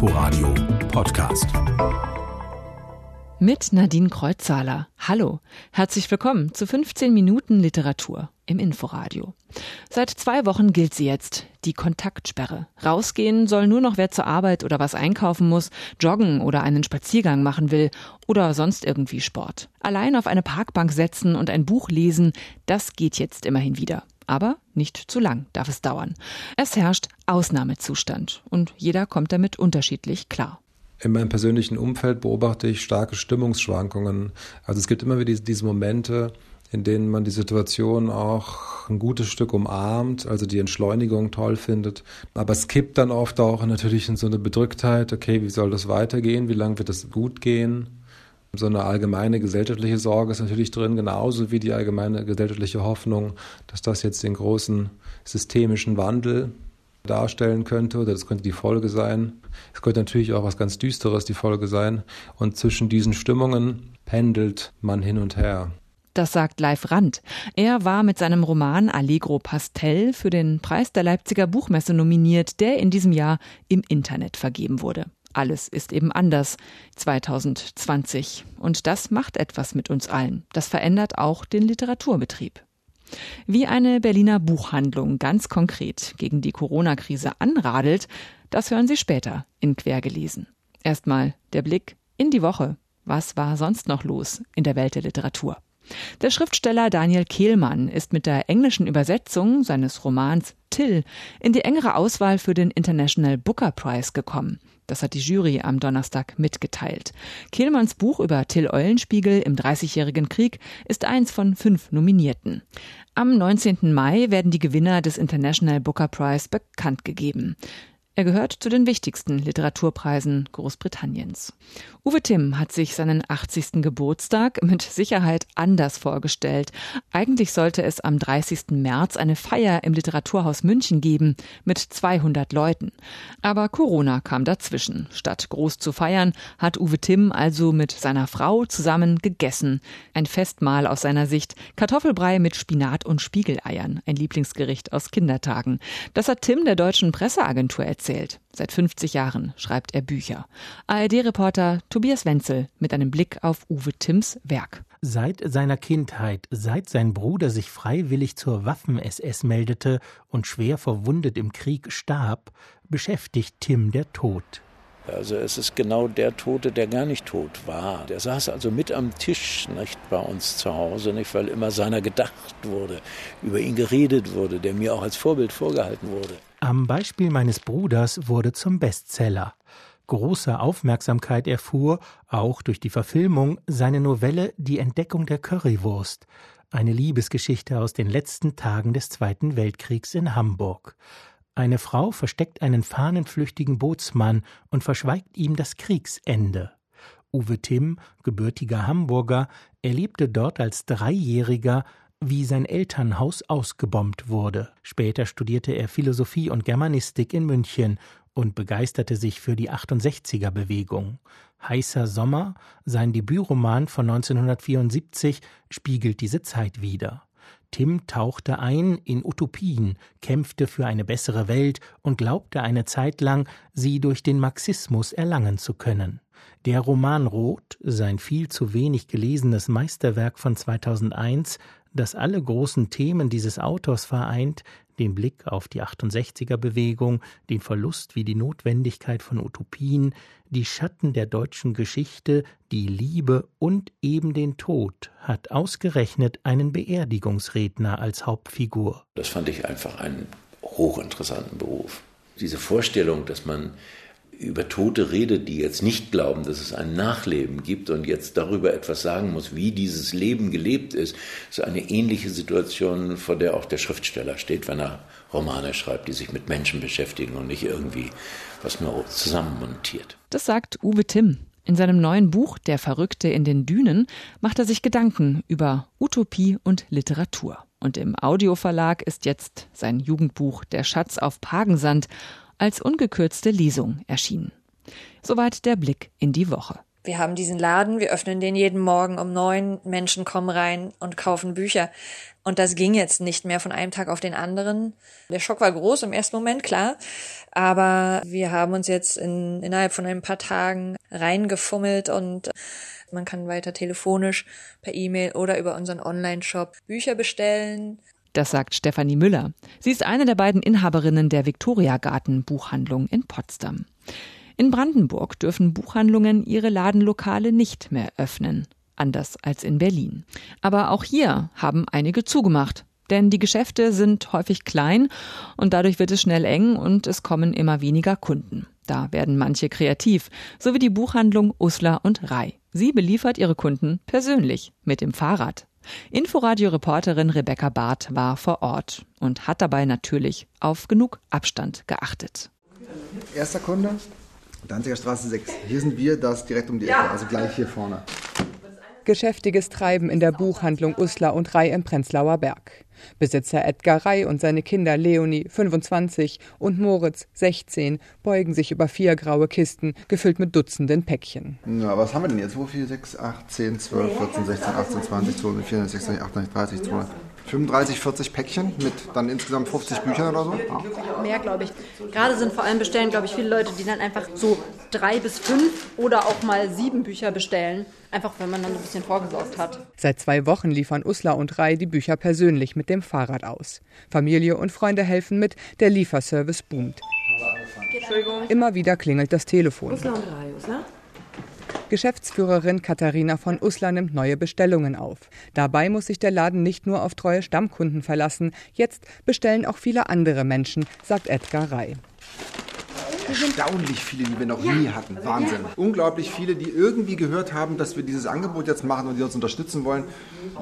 Inforadio Podcast. Mit Nadine Kreuzzahler. Hallo. Herzlich willkommen zu 15 Minuten Literatur im Inforadio. Seit zwei Wochen gilt sie jetzt, die Kontaktsperre. Rausgehen soll nur noch wer zur Arbeit oder was einkaufen muss, joggen oder einen Spaziergang machen will oder sonst irgendwie Sport. Allein auf eine Parkbank setzen und ein Buch lesen, das geht jetzt immerhin wieder. Aber nicht zu lang darf es dauern. Es herrscht Ausnahmezustand und jeder kommt damit unterschiedlich klar. In meinem persönlichen Umfeld beobachte ich starke Stimmungsschwankungen. Also es gibt immer wieder diese Momente, in denen man die Situation auch ein gutes Stück umarmt, also die Entschleunigung toll findet. Aber es kippt dann oft auch natürlich in so eine Bedrücktheit, okay, wie soll das weitergehen, wie lange wird es gut gehen? So eine allgemeine gesellschaftliche Sorge ist natürlich drin, genauso wie die allgemeine gesellschaftliche Hoffnung, dass das jetzt den großen systemischen Wandel darstellen könnte oder das könnte die Folge sein. Es könnte natürlich auch was ganz Düsteres die Folge sein. Und zwischen diesen Stimmungen pendelt man hin und her. Das sagt Leif Rand. Er war mit seinem Roman Allegro Pastel für den Preis der Leipziger Buchmesse nominiert, der in diesem Jahr im Internet vergeben wurde. Alles ist eben anders 2020. Und das macht etwas mit uns allen. Das verändert auch den Literaturbetrieb. Wie eine Berliner Buchhandlung ganz konkret gegen die Corona-Krise anradelt, das hören Sie später in Quergelesen. Erstmal der Blick in die Woche. Was war sonst noch los in der Welt der Literatur? Der Schriftsteller Daniel Kehlmann ist mit der englischen Übersetzung seines Romans Till in die engere Auswahl für den International Booker Prize gekommen. Das hat die Jury am Donnerstag mitgeteilt. Kehlmanns Buch über Till Eulenspiegel im Dreißigjährigen Krieg ist eins von fünf Nominierten. Am 19. Mai werden die Gewinner des International Booker Prize bekannt gegeben. Er gehört zu den wichtigsten Literaturpreisen Großbritanniens. Uwe Timm hat sich seinen 80. Geburtstag mit Sicherheit anders vorgestellt. Eigentlich sollte es am 30. März eine Feier im Literaturhaus München geben mit 200 Leuten. Aber Corona kam dazwischen. Statt groß zu feiern, hat Uwe Timm also mit seiner Frau zusammen gegessen. Ein Festmahl aus seiner Sicht. Kartoffelbrei mit Spinat und Spiegeleiern. Ein Lieblingsgericht aus Kindertagen. Das hat Timm der deutschen Presseagentur erzählt erzählt. Seit 50 Jahren schreibt er Bücher. ARD-Reporter Tobias Wenzel mit einem Blick auf Uwe Timms Werk. Seit seiner Kindheit, seit sein Bruder sich freiwillig zur Waffen-SS meldete und schwer verwundet im Krieg starb, beschäftigt Tim der Tod. Also es ist genau der Tote, der gar nicht tot war. Der saß also mit am Tisch nicht bei uns zu Hause, nicht, weil immer seiner gedacht wurde, über ihn geredet wurde, der mir auch als Vorbild vorgehalten wurde. Am Beispiel meines Bruders wurde zum Bestseller. Große Aufmerksamkeit erfuhr, auch durch die Verfilmung, seine Novelle Die Entdeckung der Currywurst, eine Liebesgeschichte aus den letzten Tagen des Zweiten Weltkriegs in Hamburg. Eine Frau versteckt einen fahnenflüchtigen Bootsmann und verschweigt ihm das Kriegsende. Uwe Timm, gebürtiger Hamburger, erlebte dort als Dreijähriger, wie sein Elternhaus ausgebombt wurde. Später studierte er Philosophie und Germanistik in München und begeisterte sich für die 68er Bewegung. Heißer Sommer, sein Debütroman von 1974, spiegelt diese Zeit wider. Tim tauchte ein in Utopien, kämpfte für eine bessere Welt und glaubte eine Zeit lang, sie durch den Marxismus erlangen zu können. Der Roman Rot, sein viel zu wenig gelesenes Meisterwerk von 2001, das alle großen Themen dieses Autors vereint, den Blick auf die 68er Bewegung, den Verlust wie die Notwendigkeit von Utopien, die Schatten der deutschen Geschichte, die Liebe und eben den Tod, hat ausgerechnet einen Beerdigungsredner als Hauptfigur. Das fand ich einfach einen hochinteressanten Beruf. Diese Vorstellung, dass man über Tote redet, die jetzt nicht glauben, dass es ein Nachleben gibt und jetzt darüber etwas sagen muss, wie dieses Leben gelebt ist, ist eine ähnliche Situation, vor der auch der Schriftsteller steht, wenn er Romane schreibt, die sich mit Menschen beschäftigen und nicht irgendwie was nur zusammenmontiert. Das sagt Uwe Timm. In seinem neuen Buch Der Verrückte in den Dünen macht er sich Gedanken über Utopie und Literatur. Und im Audioverlag ist jetzt sein Jugendbuch Der Schatz auf Pagensand als ungekürzte Lesung erschienen. Soweit der Blick in die Woche. Wir haben diesen Laden, wir öffnen den jeden Morgen um neun, Menschen kommen rein und kaufen Bücher. Und das ging jetzt nicht mehr von einem Tag auf den anderen. Der Schock war groß im ersten Moment, klar. Aber wir haben uns jetzt in, innerhalb von ein paar Tagen reingefummelt und man kann weiter telefonisch, per E-Mail oder über unseren Online-Shop Bücher bestellen. Das sagt Stefanie Müller. Sie ist eine der beiden Inhaberinnen der Viktoria Garten Buchhandlung in Potsdam. In Brandenburg dürfen Buchhandlungen ihre Ladenlokale nicht mehr öffnen, anders als in Berlin. Aber auch hier haben einige zugemacht, denn die Geschäfte sind häufig klein und dadurch wird es schnell eng und es kommen immer weniger Kunden. Da werden manche kreativ, so wie die Buchhandlung Usler und Rai. Sie beliefert ihre Kunden persönlich mit dem Fahrrad. Inforadio-Reporterin Rebecca Barth war vor Ort und hat dabei natürlich auf genug Abstand geachtet. Erster Kunde, Danziger Straße 6. Hier sind wir, das direkt um die Ecke, also gleich hier vorne. Geschäftiges Treiben in der Buchhandlung Uslar und Rei im Prenzlauer Berg. Besitzer Edgar Rei und seine Kinder Leonie, 25, und Moritz, 16, beugen sich über vier graue Kisten, gefüllt mit Dutzenden Päckchen. Na, was haben wir denn jetzt? 2, 4, 6, 8, 10, 12, 14, 16, 18, 20, 22, 24, 26, 28, 30, 32. 35, 40 Päckchen mit dann insgesamt 50 Büchern oder so? Ja. Mehr, glaube ich. Gerade sind vor allem bestellen, glaube ich, viele Leute, die dann einfach so drei bis fünf oder auch mal sieben Bücher bestellen. Einfach, wenn man dann ein bisschen vorgesorgt hat. Seit zwei Wochen liefern Usla und Rai die Bücher persönlich mit dem Fahrrad aus. Familie und Freunde helfen mit, der Lieferservice boomt. Immer wieder klingelt das Telefon. Usla und Rai, Usla? Geschäftsführerin Katharina von Uslar nimmt neue Bestellungen auf. Dabei muss sich der Laden nicht nur auf treue Stammkunden verlassen. Jetzt bestellen auch viele andere Menschen, sagt Edgar Rey. Erstaunlich viele, die wir noch nie hatten. Wahnsinn. Unglaublich viele, die irgendwie gehört haben, dass wir dieses Angebot jetzt machen und die uns unterstützen wollen.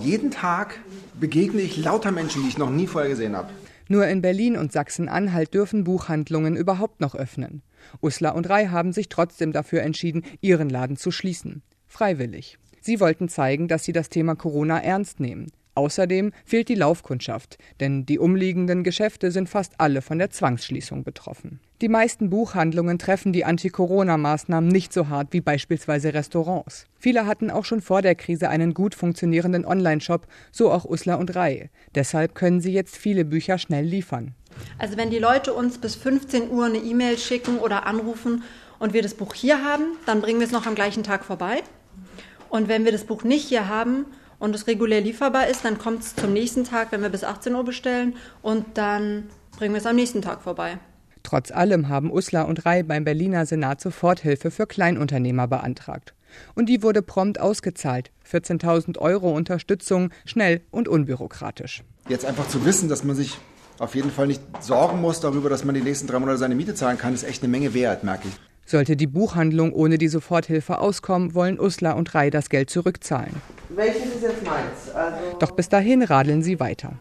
Jeden Tag begegne ich lauter Menschen, die ich noch nie vorher gesehen habe. Nur in Berlin und Sachsen-Anhalt dürfen Buchhandlungen überhaupt noch öffnen. Uslar und Rai haben sich trotzdem dafür entschieden, ihren Laden zu schließen. Freiwillig. Sie wollten zeigen, dass sie das Thema Corona ernst nehmen. Außerdem fehlt die Laufkundschaft, denn die umliegenden Geschäfte sind fast alle von der Zwangsschließung betroffen. Die meisten Buchhandlungen treffen die Anti-Corona-Maßnahmen nicht so hart wie beispielsweise Restaurants. Viele hatten auch schon vor der Krise einen gut funktionierenden Online-Shop, so auch Uslar und Rai. Deshalb können sie jetzt viele Bücher schnell liefern. Also wenn die Leute uns bis 15 Uhr eine E-Mail schicken oder anrufen und wir das Buch hier haben, dann bringen wir es noch am gleichen Tag vorbei. Und wenn wir das Buch nicht hier haben und es regulär lieferbar ist, dann kommt es zum nächsten Tag, wenn wir bis 18 Uhr bestellen und dann bringen wir es am nächsten Tag vorbei. Trotz allem haben Uslar und Rai beim Berliner Senat Soforthilfe für Kleinunternehmer beantragt. Und die wurde prompt ausgezahlt. 14.000 Euro Unterstützung, schnell und unbürokratisch. Jetzt einfach zu wissen, dass man sich auf jeden Fall nicht sorgen muss darüber, dass man die nächsten drei Monate seine Miete zahlen kann, ist echt eine Menge wert, merke ich. Sollte die Buchhandlung ohne die Soforthilfe auskommen, wollen Usla und Rai das Geld zurückzahlen. Welches ist jetzt meins? Also Doch bis dahin radeln sie weiter.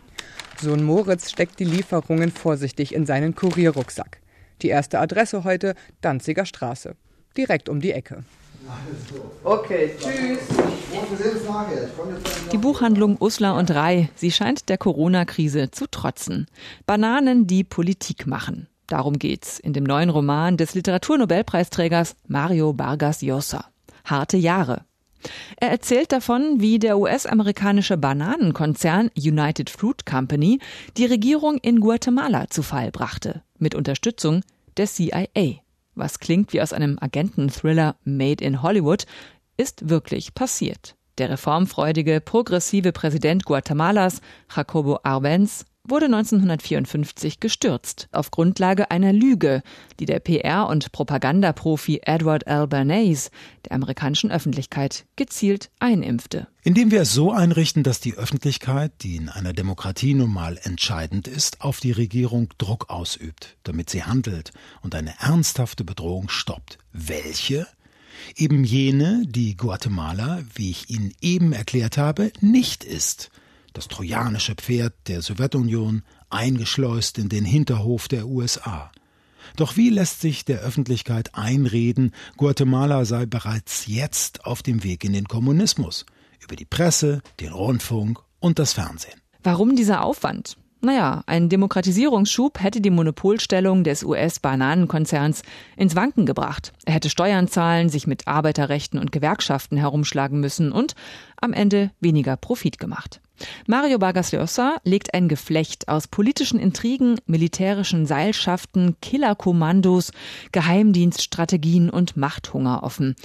Sohn Moritz steckt die Lieferungen vorsichtig in seinen Kurierrucksack. Die erste Adresse heute Danziger Straße. Direkt um die Ecke. Okay, tschüss. Die Buchhandlung Uslar und Rai, sie scheint der Corona-Krise zu trotzen. Bananen, die Politik machen. Darum geht's in dem neuen Roman des Literaturnobelpreisträgers Mario Vargas Llosa. Harte Jahre. Er erzählt davon, wie der US-amerikanische Bananenkonzern United Fruit Company die Regierung in Guatemala zu Fall brachte, mit Unterstützung der CIA. Was klingt wie aus einem Agenten-Thriller Made in Hollywood, ist wirklich passiert. Der reformfreudige, progressive Präsident Guatemalas, Jacobo Arbenz, wurde 1954 gestürzt auf Grundlage einer Lüge, die der PR- und Propagandaprofi Edward L. Bernays der amerikanischen Öffentlichkeit gezielt einimpfte. Indem wir es so einrichten, dass die Öffentlichkeit, die in einer Demokratie nun mal entscheidend ist, auf die Regierung Druck ausübt, damit sie handelt und eine ernsthafte Bedrohung stoppt. Welche? Eben jene, die Guatemala, wie ich Ihnen eben erklärt habe, nicht ist das trojanische Pferd der Sowjetunion, eingeschleust in den Hinterhof der USA. Doch wie lässt sich der Öffentlichkeit einreden, Guatemala sei bereits jetzt auf dem Weg in den Kommunismus, über die Presse, den Rundfunk und das Fernsehen? Warum dieser Aufwand? Naja, ein Demokratisierungsschub hätte die Monopolstellung des US-Bananenkonzerns ins Wanken gebracht. Er hätte Steuern zahlen, sich mit Arbeiterrechten und Gewerkschaften herumschlagen müssen und am Ende weniger Profit gemacht. Mario Vargas Llosa legt ein Geflecht aus politischen Intrigen, militärischen Seilschaften, Killerkommandos, Geheimdienststrategien und Machthunger offen.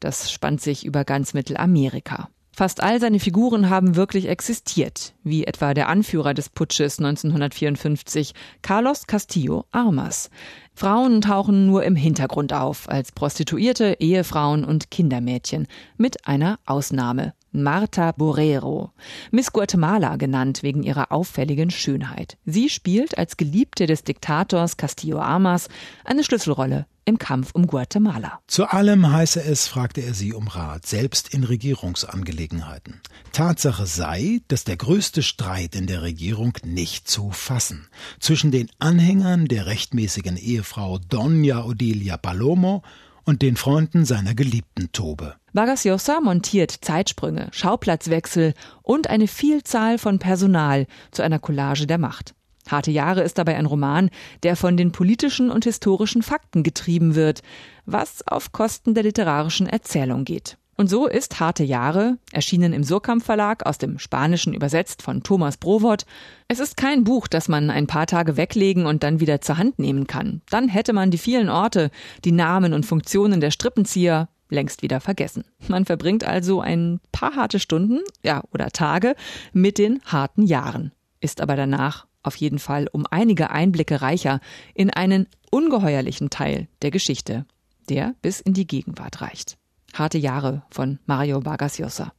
Das spannt sich über ganz Mittelamerika. Fast all seine Figuren haben wirklich existiert, wie etwa der Anführer des Putsches 1954, Carlos Castillo Armas. Frauen tauchen nur im Hintergrund auf, als Prostituierte, Ehefrauen und Kindermädchen, mit einer Ausnahme. Marta Borrero, Miss Guatemala genannt wegen ihrer auffälligen Schönheit. Sie spielt als Geliebte des Diktators Castillo Armas eine Schlüsselrolle im Kampf um Guatemala. Zu allem heiße es, fragte er sie um Rat, selbst in Regierungsangelegenheiten. Tatsache sei, dass der größte Streit in der Regierung nicht zu fassen zwischen den Anhängern der rechtmäßigen Ehefrau Doña Odelia Palomo und den Freunden seiner Geliebten tobe. Vargas Llosa montiert Zeitsprünge, Schauplatzwechsel und eine Vielzahl von Personal zu einer Collage der Macht. Harte Jahre ist dabei ein Roman, der von den politischen und historischen Fakten getrieben wird, was auf Kosten der literarischen Erzählung geht. Und so ist Harte Jahre, erschienen im Surkamp Verlag, aus dem Spanischen übersetzt von Thomas Browort. Es ist kein Buch, das man ein paar Tage weglegen und dann wieder zur Hand nehmen kann. Dann hätte man die vielen Orte, die Namen und Funktionen der Strippenzieher längst wieder vergessen. Man verbringt also ein paar harte Stunden, ja, oder Tage mit den harten Jahren, ist aber danach auf jeden Fall um einige Einblicke reicher in einen ungeheuerlichen Teil der Geschichte, der bis in die Gegenwart reicht. Harte Jahre von Mario Vargas Llosa.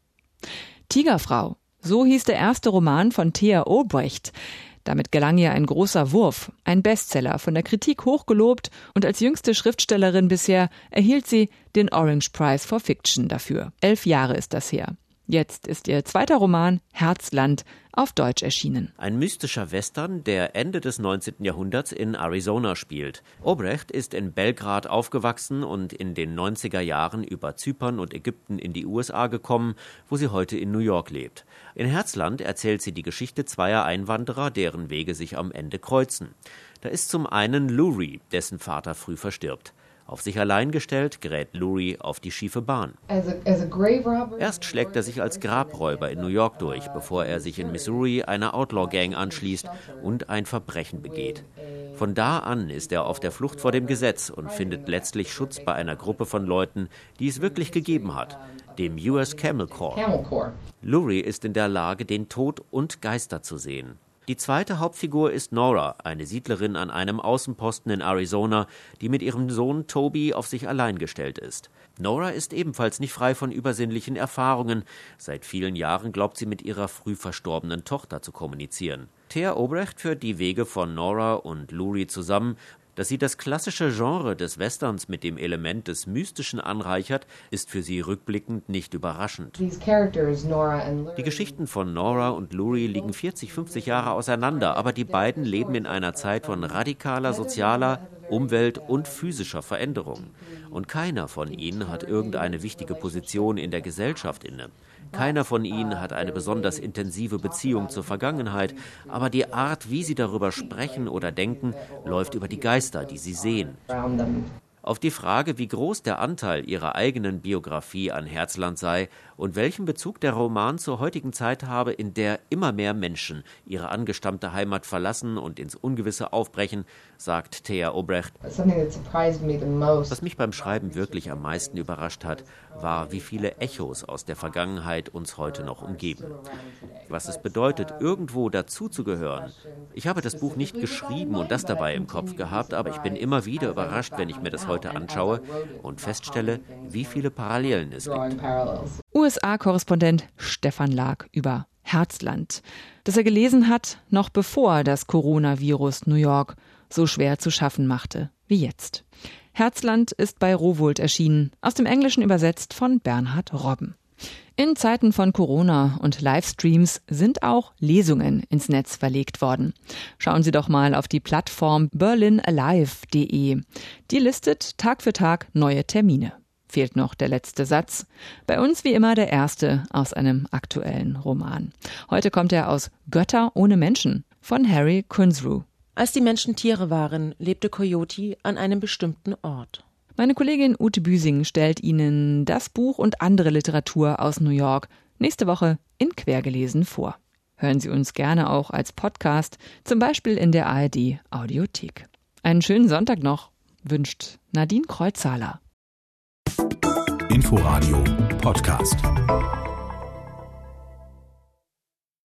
Tigerfrau, so hieß der erste Roman von Thea Obrecht. Damit gelang ihr ein großer Wurf, ein Bestseller, von der Kritik hochgelobt und als jüngste Schriftstellerin bisher erhielt sie den Orange Prize for Fiction dafür. Elf Jahre ist das her. Jetzt ist ihr zweiter Roman Herzland auf Deutsch erschienen. Ein mystischer Western, der Ende des 19. Jahrhunderts in Arizona spielt. Obrecht ist in Belgrad aufgewachsen und in den 90er Jahren über Zypern und Ägypten in die USA gekommen, wo sie heute in New York lebt. In Herzland erzählt sie die Geschichte zweier Einwanderer, deren Wege sich am Ende kreuzen. Da ist zum einen Lurie, dessen Vater früh verstirbt. Auf sich allein gestellt gerät Lurie auf die schiefe Bahn. Erst schlägt er sich als Grabräuber in New York durch, bevor er sich in Missouri einer Outlaw-Gang anschließt und ein Verbrechen begeht. Von da an ist er auf der Flucht vor dem Gesetz und findet letztlich Schutz bei einer Gruppe von Leuten, die es wirklich gegeben hat, dem US Camel Corps. Lurie ist in der Lage, den Tod und Geister zu sehen. Die zweite Hauptfigur ist Nora, eine Siedlerin an einem Außenposten in Arizona, die mit ihrem Sohn Toby auf sich allein gestellt ist. Nora ist ebenfalls nicht frei von übersinnlichen Erfahrungen. Seit vielen Jahren glaubt sie mit ihrer früh verstorbenen Tochter zu kommunizieren. Thea Obrecht führt die Wege von Nora und Lurie zusammen dass sie das klassische Genre des Westerns mit dem Element des Mystischen anreichert, ist für sie rückblickend nicht überraschend. Die Geschichten von Nora und Lurie liegen 40, 50 Jahre auseinander, aber die beiden leben in einer Zeit von radikaler sozialer, Umwelt- und physischer Veränderung. Und keiner von ihnen hat irgendeine wichtige Position in der Gesellschaft inne. Keiner von ihnen hat eine besonders intensive Beziehung zur Vergangenheit, aber die Art, wie sie darüber sprechen oder denken, läuft über die Geister, die sie sehen. Auf die Frage, wie groß der Anteil ihrer eigenen Biografie an Herzland sei und welchen Bezug der Roman zur heutigen Zeit habe, in der immer mehr Menschen ihre angestammte Heimat verlassen und ins Ungewisse aufbrechen, sagt Thea Obrecht. Was mich beim Schreiben wirklich am meisten überrascht hat, war, wie viele Echos aus der Vergangenheit uns heute noch umgeben. Was es bedeutet, irgendwo dazuzugehören. Ich habe das Buch nicht geschrieben und das dabei im Kopf gehabt, aber ich bin immer wieder überrascht, wenn ich mir das heute anschaue und feststelle, wie viele Parallelen es gibt. USA-Korrespondent Stefan Lag über Herzland, das er gelesen hat, noch bevor das Coronavirus New York so schwer zu schaffen machte wie jetzt. Herzland ist bei Rowold erschienen, aus dem Englischen übersetzt von Bernhard Robben. In Zeiten von Corona und Livestreams sind auch Lesungen ins Netz verlegt worden. Schauen Sie doch mal auf die Plattform berlinalive.de. Die listet Tag für Tag neue Termine. Fehlt noch der letzte Satz. Bei uns wie immer der erste aus einem aktuellen Roman. Heute kommt er aus Götter ohne Menschen von Harry Kunzru. Als die Menschen Tiere waren, lebte Coyote an einem bestimmten Ort. Meine Kollegin Ute Büsing stellt Ihnen das Buch und andere Literatur aus New York nächste Woche in Quergelesen vor. Hören Sie uns gerne auch als Podcast, zum Beispiel in der ARD Audiothek. Einen schönen Sonntag noch, wünscht Nadine Kreuzhaler. Inforadio Podcast.